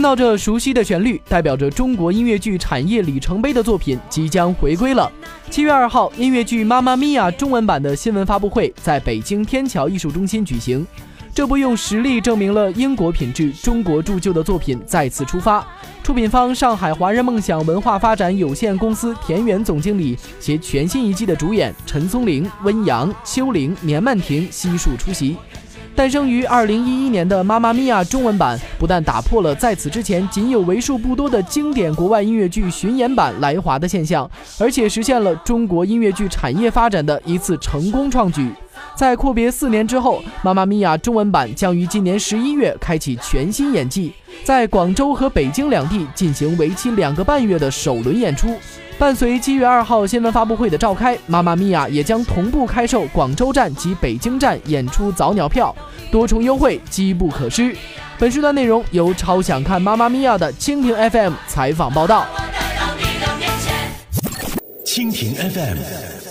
听到这熟悉的旋律，代表着中国音乐剧产业里程碑的作品即将回归了。七月二号，音乐剧《妈妈咪呀》中文版的新闻发布会在北京天桥艺术中心举行。这部用实力证明了英国品质、中国铸就的作品再次出发。出品方上海华人梦想文化发展有限公司田园总经理携全新一季的主演陈松伶、温阳、秋玲、年曼婷悉数出席。诞生于二零一一年的《妈妈咪呀》中文版，不但打破了在此之前仅有为数不多的经典国外音乐剧巡演版来华的现象，而且实现了中国音乐剧产业发展的一次成功创举。在阔别四年之后，《妈妈咪呀》中文版将于今年十一月开启全新演季，在广州和北京两地进行为期两个半月的首轮演出。伴随七月二号新闻发布会的召开，妈妈咪呀也将同步开售广州站及北京站演出早鸟票，多重优惠，机不可失。本时段内容由超想看妈妈咪呀的蜻蜓 FM 采访报道。蜻蜓 FM。